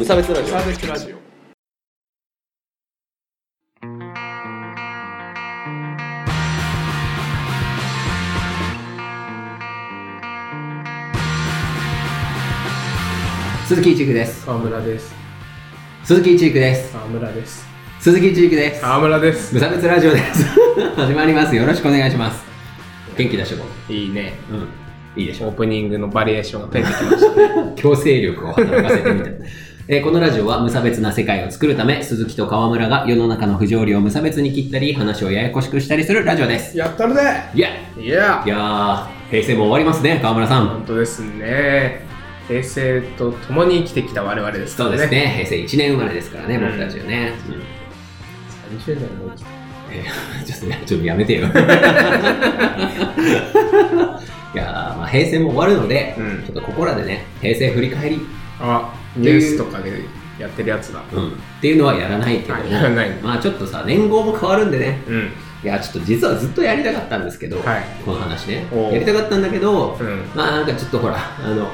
無差別ラジオサーベスラジオ鈴木一育です。川村です鈴木一育です。川村です鈴木一育です。川村です無差別ラジオです。始まります。よろしくお願いします。元気出してこいいねう。うん。いいでしょう。オープニングのバリエーションが増えてきましたね 強制力を働かせてみた。えーこのラジオは無差別な世界を作るため、鈴木と川村が世の中の不条理を無差別に切ったり、話をややこしくしたりするラジオです。やったるで。いや。いやいやー、平成も終わりますね、川村さん。本当ですね。平成と共に生きてきた我々ですからね。そうですね、平成1年生まれですからね、うん。僕たちはね。うん。30年も生きてえーちょっとね、ちょっとやめてよ。いやー、まあ、平成も終わるので、うん。ちょっとここらでね、平成振り返り、あニュースとかでやってるやつだ。うん、っていうのはやらないけどやらない。まあちょっとさ、年号も変わるんでね、うん。いや、ちょっと実はずっとやりたかったんですけど、はい。この話ね。やりたかったんだけど、うん。まあなんかちょっとほら、あの、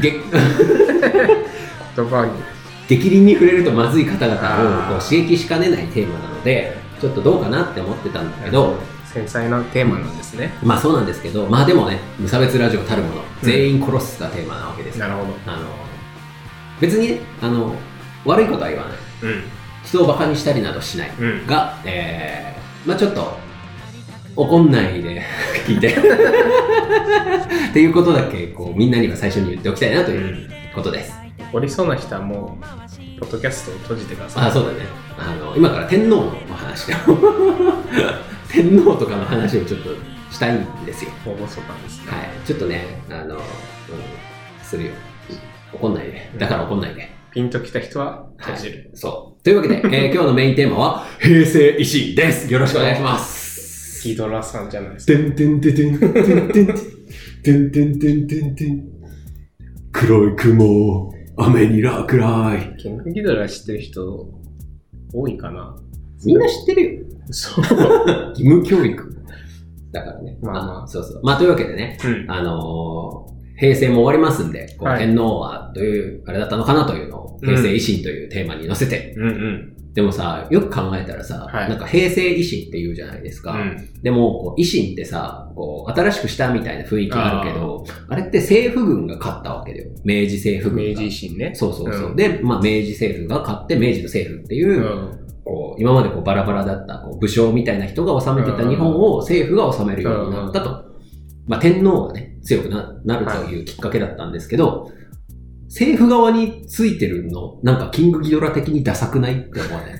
げ言葉に激鱗に触れるとまずい方々をこう刺激しかねないテーマなので、ちょっとどうかなって思ってたんだけど、繊細なテーマなんですね、まあそうなんですけど、まあでもね、無差別ラジオたるもの、全員殺すがテーマなわけですから、なるほど。あの別にね、あの悪いことは言わない。うん人をバカにしたりなどしない。うんが、えー、まあちょっと、怒んないで 聞いて。っていうことだけ、こう、みんなには最初に言っておきたいなということです。怒りそうな人はもうポッドキャストを閉じてくださいあ、そうだね。あの、今から天皇のお話を 天皇とかの話をちょっとしたいんですよ。大細感ですねはい。ちょっとね、あの、うん、するよ。怒んないで。だから怒んないで。ピンときた人は閉じる、そう。というわけで、えー今日のメインテーマは、平成維新です。よろしくお願いします。ギドラさんじゃないですかてんてんてんてんてんてんてんてんてんてんてんてん黒い雲、雨に落雷。キングギドラ知ってる人多いかなみんな知ってるよ。そう。義務教育。だからね。まあまあそうそう。まあというわけでね、うん。あのー平成も終わりますんで、天皇はどういうあれだったのかなというのを、平成維新というテーマに載せて、うんうん。でもさ、よく考えたらさ、はいなんか平成維新って言うじゃないですか。うん。でも、こう維新ってさ、こう、新しくしたみたいな雰囲気あるけど、あれって政府軍が勝ったわけだよ。明治政府軍明が。治維新ね。そうそうそう。うんで、まあ、明治政府が勝って、明治の政府っていうう、ん。こう、今までこうバラバラだったこう武将みたいな人が治めてた日本を政府が治めるようになったと。まあ、天皇がね、強くななるというきっかけだったんですけど、政府側についてるの、なんかキングギドラ的にダサくないって思わない？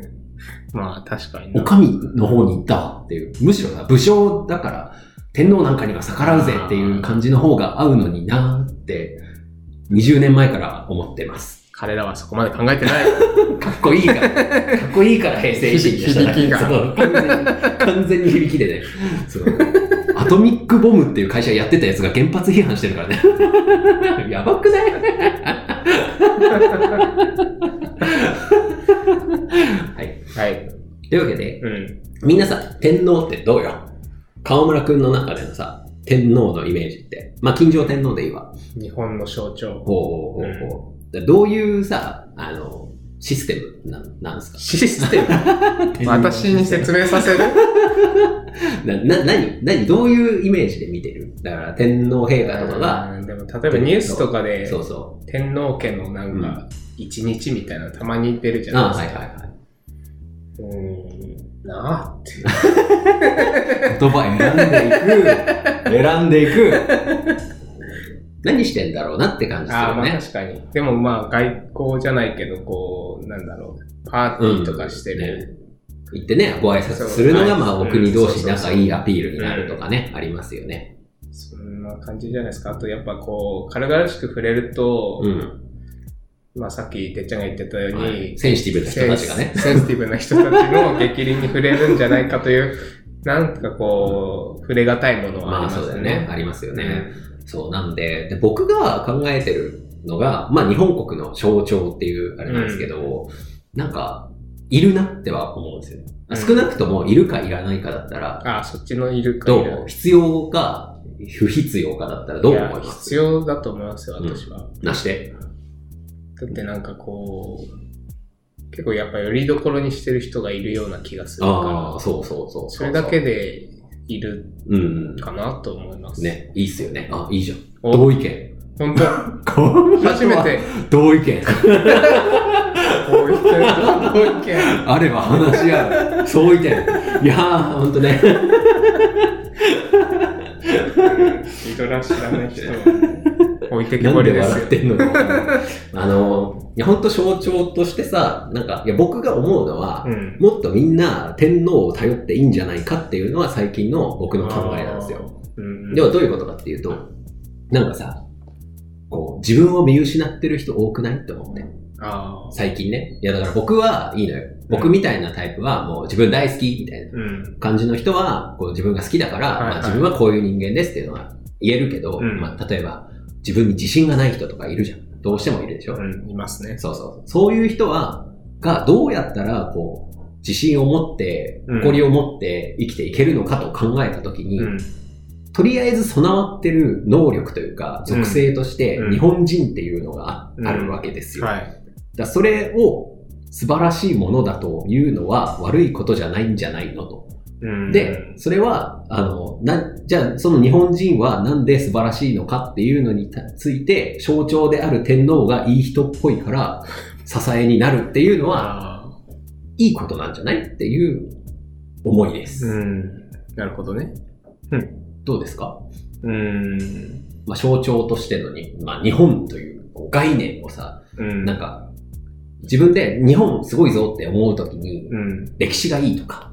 まあ確かにな。お上の方に行ったわっていう。むしろさ、武将だから、天皇なんかには逆らうぜっていう感じの方が合うのになーって、20年前から思ってます。彼らはそこまで考えてない。かっこいいから、かっこいいから平成維新でした響きが完全に、完全に響きでね。そうアトミックボムっていう会社やってたやつが原発批判してるからね。やばくない？はい。はい。というわけで、うん。みんなさ、天皇ってどうよ？川村くんの中でのさ、天皇のイメージって。まあ、金城天皇でいいわ。日本の象徴。ほうほうほうほう。でどういうさ、あの、システム？ななんですか？システム？私に説明させる？な、な、何何どういうイメージで見てる？だから天皇陛下とかが、うんでも例えばニュースとかでそうそ天皇家のなんか一日みたいなのたまに出るじう。ああ、ゃないですか。はいはいはい。うーん。なあって。言葉選んでいく。選んでいく。何してんだろうなって感じするああ、まあよね。確かに。でもまあ外交じゃないけど、こう、なんだろう。パーティーとかしてる。行ってね、ご挨拶するのが、まあ、おはい国同士仲いいアピールになるとかね、ありますよね。そんな感じじゃないですか。あとやっぱこう、軽々しく触れると、うん。まあさっきてっちゃんが言ってたように、はいセンシティブな人たちがね。センシティブな人たちの激鱗に触れるんじゃないかという、なんかこう、触れがたいものはあまあ、りますよそうだよねね。。ありますよね。そう、なんで、で僕が考えてるのが、まあ、日本国の象徴っていうあれなんですけど、なんか、いるなっては思うんですよ。うん。少なくともいるかいらないかだったら、ああ、そっちのいるかどい。う？る必要か不必要かだったらどう思いやます？必要だと思いますよ、私は。なして？だってなんかこう、結構やっぱよりどころにしてる人がいるような気がするあかあ、そうそうそうら、それだけでいるうん。かなと思います。。ね、いいっすよね。あ、いいじゃん。お同意見。本当 初めて、同意見。こういう人、こういう意見。あれば話し合う。相違点。いやー、ほんとね。リドラ知らない人は置いてけなんでぼりですよ。笑ってんのか。あの、いや、ほんと象徴としてさ、なんか、いや、僕が思うのは、うん。もっとみんな天皇を頼っていいんじゃないかっていうのは最近の僕の考えなんですよ。うん。ではどういうことかっていうと、なんかさ、こう、自分を見失ってる人多くないって思って。最近ね。いや、だから僕はいいのよ。僕みたいなタイプはもう自分大好きみたいなうん。感じの人は、こう自分が好きだから、まあ、自分はこういう人間ですっていうのは言えるけど、うんまあ、例えば自分に自信がない人とかいるじゃん。どうしてもいるでしょ、うん、いますね。そうそう。そういう人は、がどうやったら、こう、自信を持って、うん誇りを持って生きていけるのかと考えたときに、うん。とりあえず備わってる能力というか、属性としてうん日本人っていうのがあ,、うんるわけですよ。はい。らそれを素晴らしいものだというのは悪いことじゃないんじゃないのと。うんで、それは、あの、な、じゃあその日本人はなんで素晴らしいのかっていうのについて象徴である天皇がいい人っぽいから支えになるっていうのはあいいことなんじゃないっていう思いです。ーうん。なるほどね。どうですか？うん。まあ象徴としてのに、まあ日本という概念をさ、うん。なんか、自分で日本すごいぞって思うときに、うん。歴史がいいとか、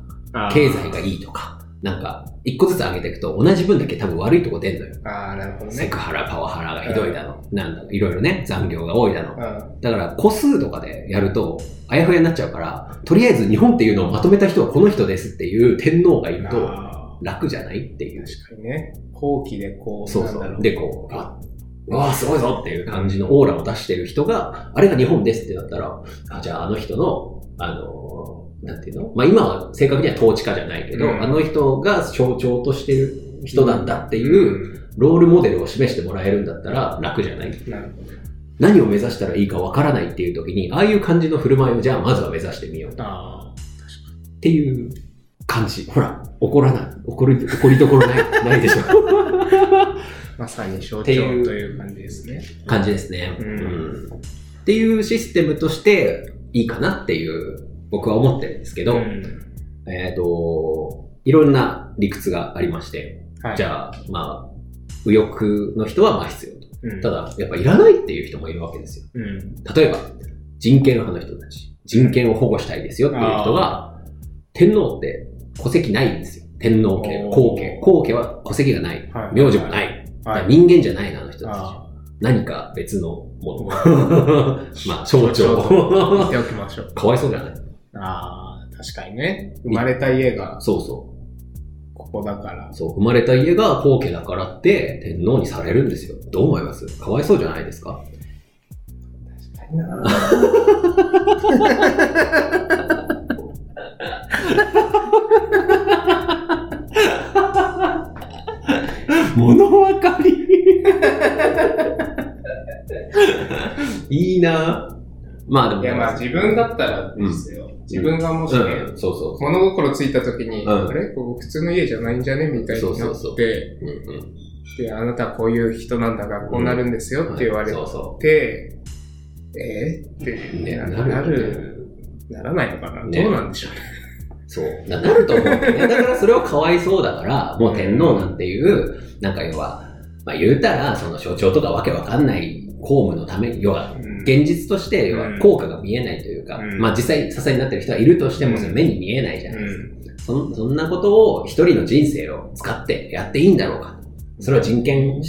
経済がいいとか、なんか、一個ずつ上げていくと同じ分だけ多分悪いとこ出んのよ。ああ、なるほどね。セクハラ、パワハラがひどいだの。なんだいろいろね、残業が多いだの。あだから、個数とかでやると、あやふやになっちゃうから、とりあえず日本っていうのをまとめた人はこの人ですっていう天皇がいるとあ楽じゃないっていう。ー確かにね。後期でこう、そうそう。で、こう、あうわあ、すごいぞっていう感じのオーラを出してる人が、あれが日本ですってなったら、あじゃああの人の、あの、なんていうの？まあ今は正確には統治家じゃないけど、うんあの人が象徴としてる人なんだってういう、ロールモデルを示してもらえるんだったら楽じゃないん。なるほど。何を目指したらいいかわからないっていう時に、ああいう感じの振る舞いをじゃあまずは目指してみようあっていう感じ。ほら、怒らない。怒り、怒りどころない、ないでしょ。あ。まさに象徴という感じですね。感じですね。うんっていうシステムとしていいかなっていう僕は思ってるんですけど、うんえっ、と、いろんな理屈がありまして、はい。じゃあ、まあ、右翼の人はまあ必要と。うんた、だ、やっぱいらないっていう人もいるわけですよ。うん。例えば、人権派の人たち。人権を保護したいですよっていう人が、天皇って戸籍ないんですよ。天皇家、皇家。皇家は戸籍がない。はい名字もない。はい。人間じゃないな、あの人たち。あ何か別のもの。あ。まあ、象徴。見ておきましょう。かわいそうじゃない？ああ、確かにね。生まれた家がそうそここだからう。。そう、生まれた家が皇家だからって天皇にされるんですよ。どう思います？かわいそうじゃないですか？物分かり いいなまあでも、いや、まあ自分だったらですよ。自分がもしね、うん、そうそう。物心ついた時に、うん。あれ？ここ普通の家じゃないんじゃね？みたいになって、そうそうそう。うんうん。で、あなたはこういう人なんだからこうなるんですよって言われて、そうそえー、って、ねななるなる、ならないのかな、ね。どうなんでしょうね。そう。ななると思うね。だからそれはかわいそうだから、もう天皇なんていう、なんか要は、まあ言うたら、その象徴とかわけわかんない公務のために、要は、うん現実として、は効果が見えないというか、うんまあ実際支えになってる人はいるとしても、うんそれ目に見えないじゃないですか。うんそんそんなことを一人の人生を使ってやっていいんだろうか。それは人権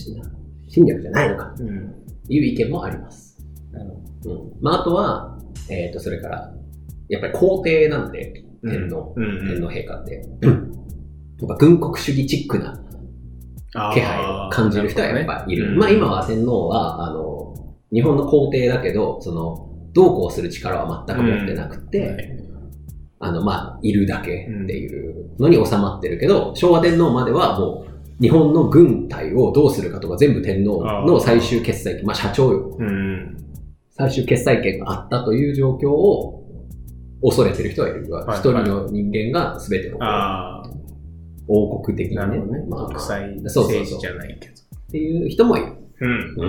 侵略じゃないのかうん。という意見もあります。うん。まああとは、えっ、と、それから、やっぱり皇帝なんで、ど天皇。うん天皇陛下って、やっぱ軍国主義チックな気配を感じる人はやっぱいる。まあ今は天皇は、あの、日本の皇帝だけど、その、どうこうする力は全く持ってなくて、あの、まあ、いるだけっていうのに収まってるけど、昭和天皇まではもう、日本の軍隊をどうするかとか全部天皇の最終決裁、まあ社長よ。うん。最終決裁権があったという状況を恐れてる人はいる。一、はい人の人間が全てをあ王国的なね。まあ国際政治じゃないけど。っていう人もいる。うん。う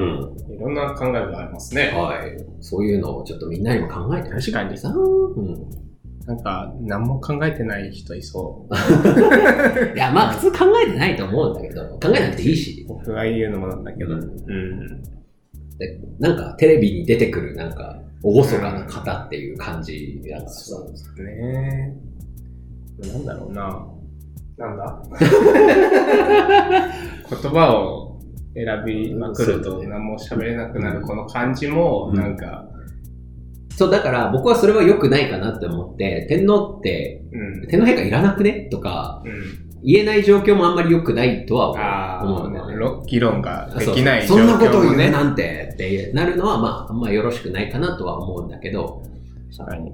ん。いろんな考えがありますね。はい。そういうのをちょっとみんなにも考えてほしい確かにさ。うん。なんか、何も考えてない人いそう。いや、まあ普通考えてないと思うんだけど、考えなくていいし。僕が言うのもなんだけど。ううんん。でなんかテレビに出てくるなんか、厳かな方っていう感じだからさ。そうですね。なんだろうな。なんだ？言葉を選びまくると何も喋れなくなるこの感じも、うんなんか、そう、だから僕はそれは良くないかなって思って、天皇って、うん。天皇陛下いらなくね？とか、うん。言えない状況もあんまり良くないとはあ思うんだよね。議論ができない状そんなことを。言うなんてってなるのは、まあ、あんまよろしくないかなとは思うんだけど、確かに。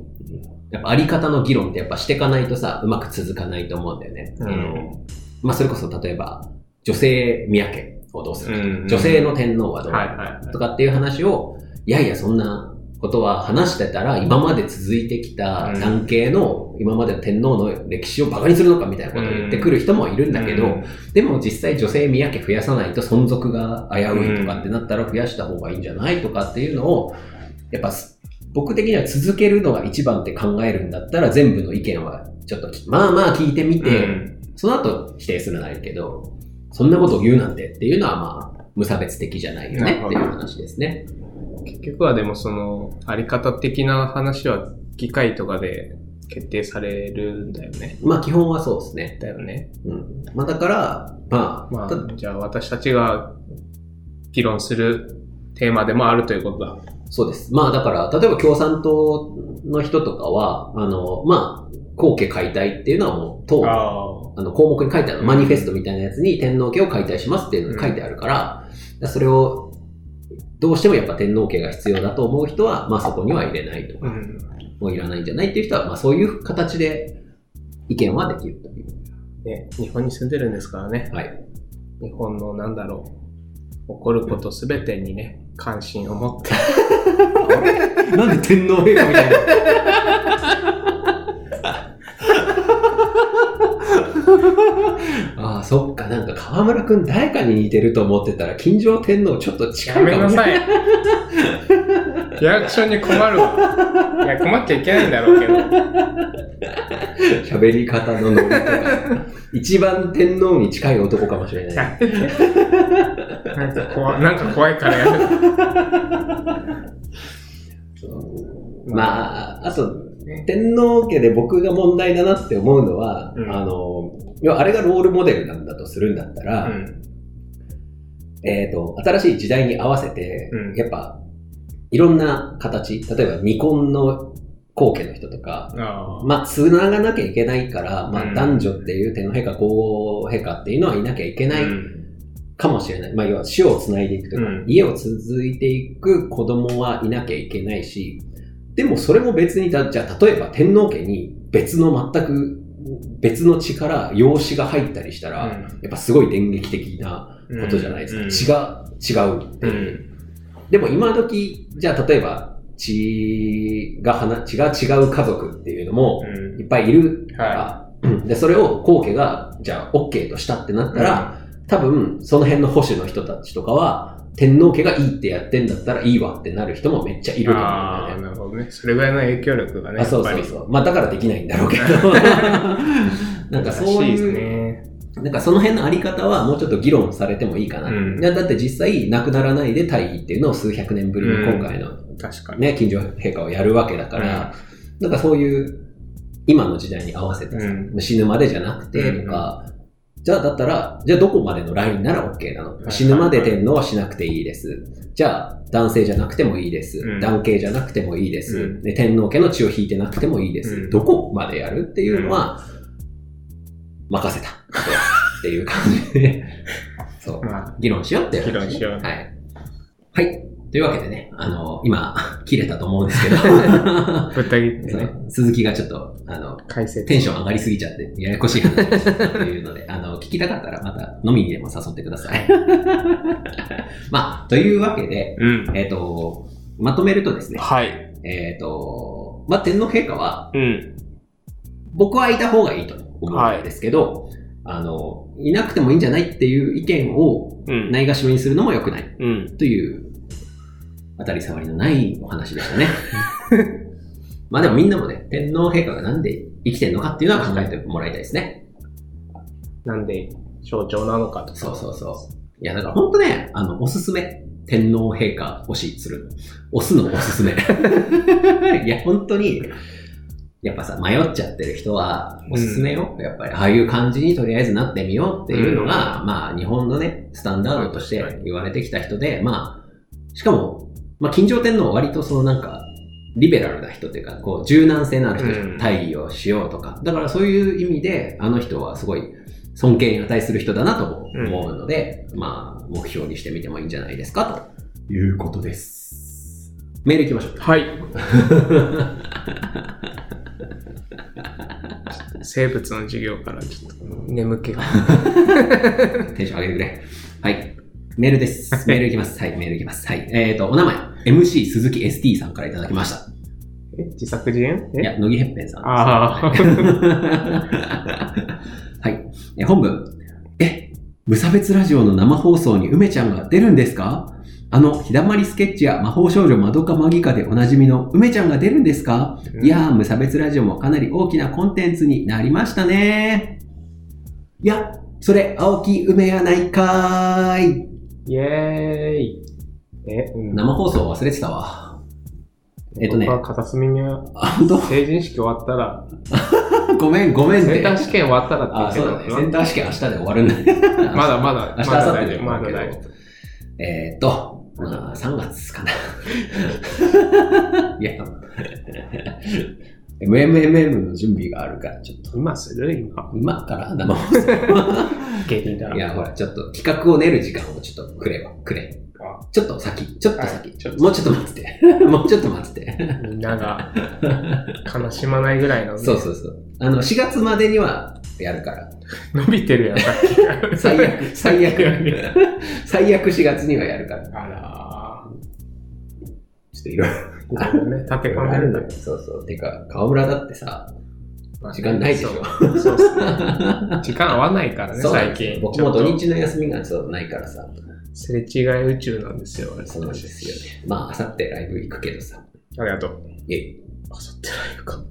やっぱあり方の議論ってやっぱしていかないとさ、うまく続かないと思うんだよね。うんあのまあ、それこそ例えば、女性宮家をどうするか、うん女性の天皇はどうはいなるはいはい。とかっていう話を、いやいや、そんなことは話してたら、今まで続いてきた男系の今までの天皇の歴史を馬鹿にするのかみたいなことを言ってくる人もいるんだけど、うんでも実際女性宮家増やさないと存続が危ういとかってなったら増やした方がいいんじゃないとかっていうのを、やっぱ僕的には続けるのが一番って考えるんだったら全部の意見はちょっとまあまあ聞いてみて、うん。その後否定するならいいけど、そんなことを言うなんてっていうのはまあ無差別的じゃないよねっていう話ですね。結局はでもその、あり方的な話は議会とかで決定されるんだよね。まあ基本はそうですね。だよね。うん。まあだから、まあ、またあ、じゃあ私たちが議論するテーマでもあるということだ。そうです。まあだから、例えば共産党の人とかは、あの、まあ、後家解体っていうのはもう党ああの項目に書いてある、うんマニフェストみたいなやつに天皇家を解体しますっていうのが書いてあるから、それをどうしてもやっぱ天皇家が必要だと思う人は、まあそこには入れないとか、うん。もういらないんじゃないっていう人は、まあそういう形で意見はできるという。ね、日本に住んでるんですからね。はい。日本のなんだろう。起こることすべてにね、関心を持って。なんで天皇陛下みたいな。ああ、そっか、なんか河村くん誰かに似てると思ってたら、金城天皇ちょっと近やめいかもなさい。リアクションに困るわ。いや、困っちゃいけないんだろうけど。喋り方のノリとか。一番天皇に近い男かもしれない。なんか怖なんか怖いからやめて。まあ、あと、天皇家で僕が問題だなって思うのは、うんあの、要はあれがロールモデルなんだとするんだったら、うん。えっ、と、新しい時代に合わせて、うんやっぱ、いろんな形、例えば未婚の後家の人とか。まあ、つながなきゃいけないから、まあ、うん男女っていう天皇陛下、皇后陛下っていうのはいなきゃいけないうんかもしれない。まあ、要は死をつないでいくとか、うん家を続いていく子供はいなきゃいけないし、でもそれも別にだ、じゃあ例えば天皇家に別の全く別の力、養子が入ったりしたら、やっぱすごい電撃的なことじゃないですか。うん血が違うってういう。ん。でも今時、じゃあ例えば血がはな、血が違う家族っていうのもうんいっぱいいるから、はうんで、それを皇家が、じゃあ OK としたってなったら、多分その辺の保守の人たちとかは、天皇家がいいってやってんだったらいいわってなる人もめっちゃいると思うんああ、だよね。なるほどね。それぐらいの影響力がね。あ、そうそうそう。まあだからできないんだろうけど。なんかそういう、ね。なんかその辺のあり方はもうちょっと議論されてもいいかな。うんだって実際なくならないで退位っていうのを数百年ぶりに今回の確かに。ね、近所陛下をやるわけだから、なんかそういう今の時代に合わせてさ、うん死ぬまでじゃなくてとか、じゃあだったら、じゃあどこまでのラインなら OK なの、い死ぬまで天皇はしなくていいです。じゃあ男性じゃなくてもいいです。うん男系じゃなくてもいいです、うんで。天皇家の血を引いてなくてもいいです。うんどこまでやるっていうのは、任せた。っていう感じで、そう。まあ、議論しようっていう話議論しようはい。はい。というわけでね、あの、今、切れたと思うんですけど、ぶった切ってね、鈴木がちょっと、あの、解説。テンション上がりすぎちゃって、ややこしい話をしたというので、あの、聞きたかったらまた飲みにでも誘ってください。まあ、というわけで、うん。えっ、と、まとめるとですね、はい。えっ、と、まあ、天皇陛下は、うん。僕はいた方がいいと思うんですけど、あの、いなくてもいいんじゃないっていう意見をうん。ないがしろにするのも良くないうん。という、当たり障りのないお話でしたね。まあでもみんなもね、天皇陛下がなんで生きてるのかっていうのは考えてもらいたいですね。なんで、象徴なのかとか。そうそうそう。いや、だから本当ね、あの、おすすめ。天皇陛下推しする。押すのおすすめ。いや、本当に、やっぱさ、迷っちゃってる人は、おすすめよ。やっぱり、ああいう感じにとりあえずなってみようっていうのが、まあ、日本のね、スタンダードとして言われてきた人で、まあ、しかも、まあ、金城天皇は割とそのなんか、リベラルな人っていうか、こう、柔軟性のある人じゃんうん大義をしようとか。だからそういう意味で、あの人はすごい尊敬に値する人だなとも思うので、まあ、目標にしてみてもいいんじゃないですか、ということです。メール行きましょう。はい。生物の授業からちょっと眠気が。テンション上げてくれ。はい。メールです。メールいきます。はい、メールいきます。はい。えっ、と、お名前、MC 鈴木 ST さんからいただきました。え自作自演？え？いや、乃木へっぺんさん。あーはい。え本文。え、無差別ラジオの生放送に梅ちゃんが出るんですか？あの、ひだまりスケッチや魔法少女まどかマギカでおなじみの梅ちゃんが出るんですか、うんいやー、無差別ラジオもかなり大きなコンテンツになりましたね。いや、それ、青木梅やないかーい。イェーイ。え、うん生放送忘れてたわ。えっとね僕は片隅には成人式終わったら、ごめん、ごめんってセンタ。ー試験終わったらあ、って言ってそうだね。センター試験明日で終わるんだね。まだまだ、明日、明後日で終わるけどだ大丈夫。えーっと、まあ、3月かな。いや、MMMM の準備があるから、ちょっと、今する今。今から生放送。いや、ほら、ちょっと企画を練る時間をちょっとくれば、くれ。あちょっと先、ちょっと先。はいちょっともうちょっと待ってて。もうちょっと待って て。みんなが悲しまないぐらいの、ね、そうそうそう。あの、4月までにはやるから。伸びてるやん、さっきから。最悪、最悪。最悪4月にはやるから。あらちょっといろいろ。ね、立て込んでるんだよ。そうそう。てか、河村だってさ、まあ時間ないでしょそうね。時間合わないからね、そう最近。僕も土日の休みがちょっとないからさ。とすれ違い宇宙なんですよ、そうなんですよね。まあ、あさってライブ行くけどさ。ありがとう。えい。あさってライブか。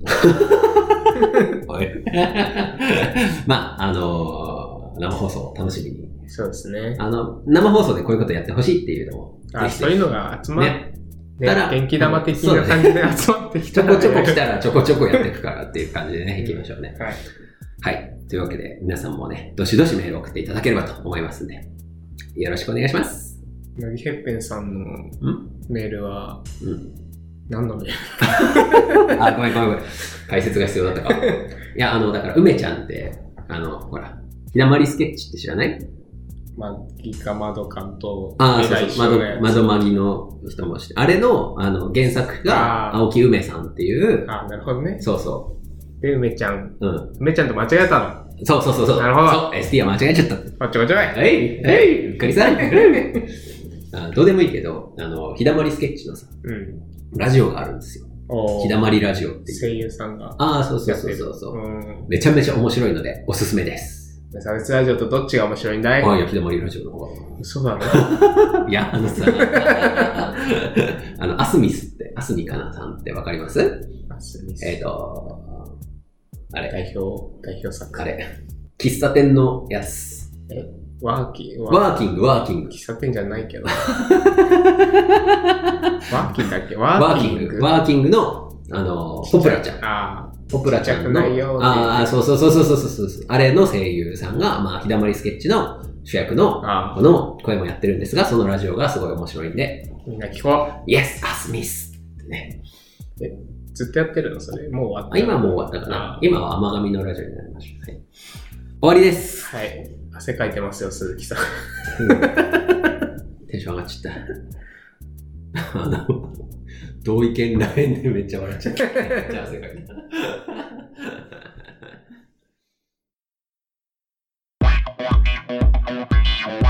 おい まあ、あのー生放送楽しみに。そうですね。あの、生放送でこういうことやってほしいっていうのも、あ、そういうのが集まっねねたら元気玉的な感じで集まってきたらちょこちょこ来たらちょこちょこやっていくからっていう感じでね、行きましょうね。はい。はい。というわけで、皆さんもね、どしどしメールを送っていただければと思いますんで、よろしくお願いします。乃木へっぺんさんのん？メールはうん。何の？メールあ、ごめんごめんごめん。解説が必要だったか。いや、あの、だから、梅ちゃんって、あの、ほら、ひだまりスケッチって知らない？まあ、ギカマドカンと、ああ、そう一そう、緒のやつ窓、窓マギの人もして、あれの、あの、原作が、青木梅さんっていう、あ、なるほどね。そうそで、梅ちゃん。う、うん。梅ちゃんと間違えたの。そうそうそうそう。なるほどそう、ST は間違えちゃった。あ、ちょこちょい。はい、はい、うっかりさん。あどうでもいいけど、あの、ひだまりスケッチのさ、うん。ラジオがあるんですよ。おひだまりラジオっていう。声優さんがああ、そうそう。そうそうそう。うん。めちゃめちゃ面白いので、おすすめです。無差別ラジオとどっちが面白いんだいああ、いや、ひだまりラジオの方が。嘘だろ。いや、あのさ、あの、アスミスって、アスミかなさんってわかります？あすみませんえっ、と、あれ、代表、代表作。あれ、喫茶店のやつ。ワーキング。ワーキング、ワーキング。喫茶店じゃないけど。ワーキングだっけ？ワワーキング、ワーキングの、あの、ポプラちゃん。ポプラちゃんの。ああ、そうそうそうそうそうそうそう。あれの声優さんが、まあ、ひだまりスケッチの主役の、あこの声もやってるんですが、そのラジオがすごい面白いんで、みんな聞こ Yes, アスミスってね。う。ずっとやってるの？それ？もう終わった。あ今はもう終わったかなあ。今は甘神のラジオになりました。はい、終わりです。はい。汗かいてますよ、鈴木さん。テンション上がっちゃった。あの、同意見らへんでめっちゃ笑っちゃった。めっちゃ汗かいた。ん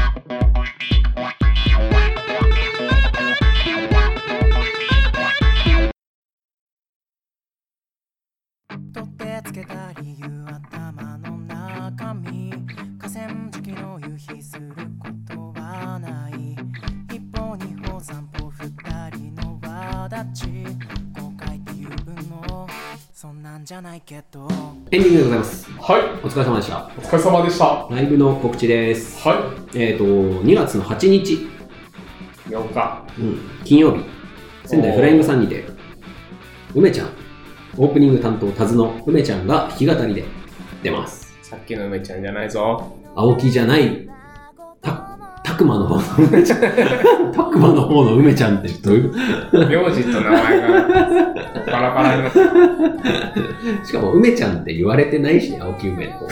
じゃないけどエンディングでございます。はい。お疲れ様でした。お疲れ様でした。はライブの告知です。い。えっ、と、2月の8日、8日。うん、金曜日、仙台フライングさんにて、梅ちゃん、オープニング担当、タズの梅ちゃんが弾き語りで出ます。さっきの梅ちゃんじゃないぞ。青木じゃない、た、たくまの方の梅ちゃん。たくまの方の梅ちゃんってどういう、名字と名前がバラバラになってる。しかも梅ちゃんって言われてないしね、青木梅の方。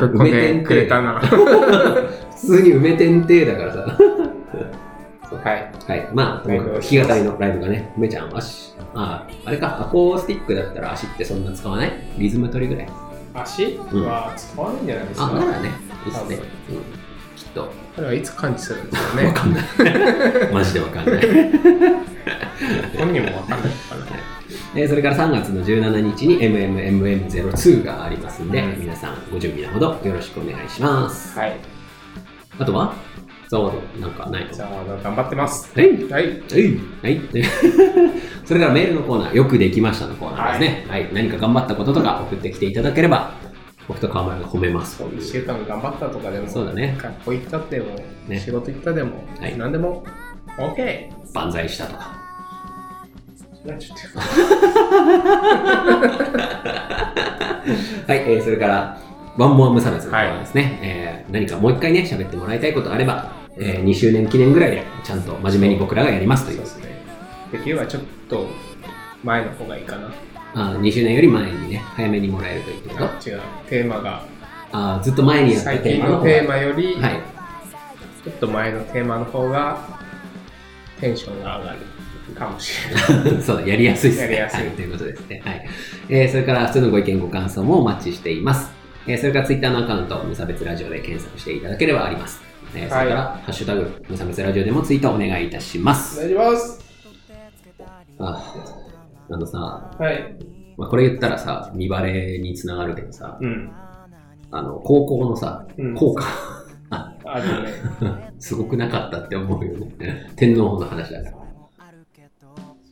ぶっこんでくれたな。普通に梅天帝だからさ。はい。はい。まあ、弾き語りのライブがね、梅ちゃん、足、あ、あれか、アコースティックだったら足ってそんな使わない？リズム取りぐらい。足は使わないんじゃないですか？あ、ならね、いいっすね。うん。と。これはいつ感知するんですかね。わかんない。マジでわかんない。本人もわかんないかな。えーそれから3月の17日に MMMM02 がありますんで、うん皆さんご準備のほどよろしくお願いします。はい。あとは？そう、なんかないの？じゃあ、頑張ってます。はい。はい。はい。はい。それからメールのコーナー、よくできましたのコーナーですね。はい。何か頑張ったこととか送ってきていただければ、僕と川村が褒めます。一週間頑張ったとかでも、そうだね学校行ったでも、ね仕事行ったでも、はい何でも、OK! 万歳したとか。なちょっ はい。えーそれから、ワンモア無差別のコーナーですね。えー何かもう一回ね、喋ってもらいたいことあれば、え2周年記念ぐらいで、ちゃんと真面目に僕らがやりますというとそうですね。できればちょっと前の方がいいかな。あ2周年より前にね、早めにもらえるということ。あ違う、テーマが、あずっと前にやった最テーマの方近のテーマより、はい。ちょっと前のテーマの方が、テンションが上がるかもしれない。そう、やりやすいですね。やりやすいはということですね。はい。えーそれから、普通のご意見、ご感想もお待ちしています。えーそれから、ツイッターのアカウント、無差別ラジオで検索していただければあります。えーそれから、ハッシュタグ、無差別ラジオでもツイートお願いいたします。お願いします。ああのさ、はい。まあ、これ言ったらさ、見バレにつながるけどさ、うん。あの、高校のさ、うん効果、あね。すごくなかったって思うよね。天皇の話だから。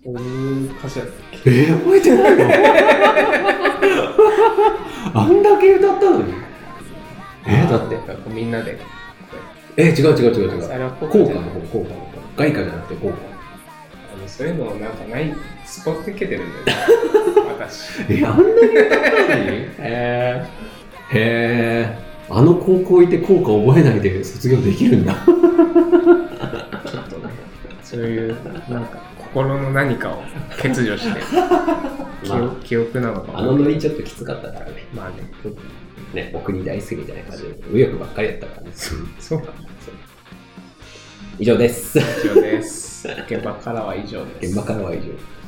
そういう歌詞だっけ？えー、覚えてないの？あんだけ歌ったのに？えー、だって。みんなで。えー、違う違う違う違う。効果の方、効果の方。外貨じゃなくて効果。あのそういうのなんかない、スポット受けてるんだよね。私。え、あんだけ歌ったのに？へー。へー。あの高校いて効果覚えないで卒業できるんだ。ちょっとね、そういう、なんか、心の何かを欠如して、記ま憶記憶なのかあ、あのノリちょっときつかったからね。まあね、ね、お国大好きみたいな感じで、右翼ばっかりだったからね。そうか。以上です。以上です。現場からは以上です。現場からは以上。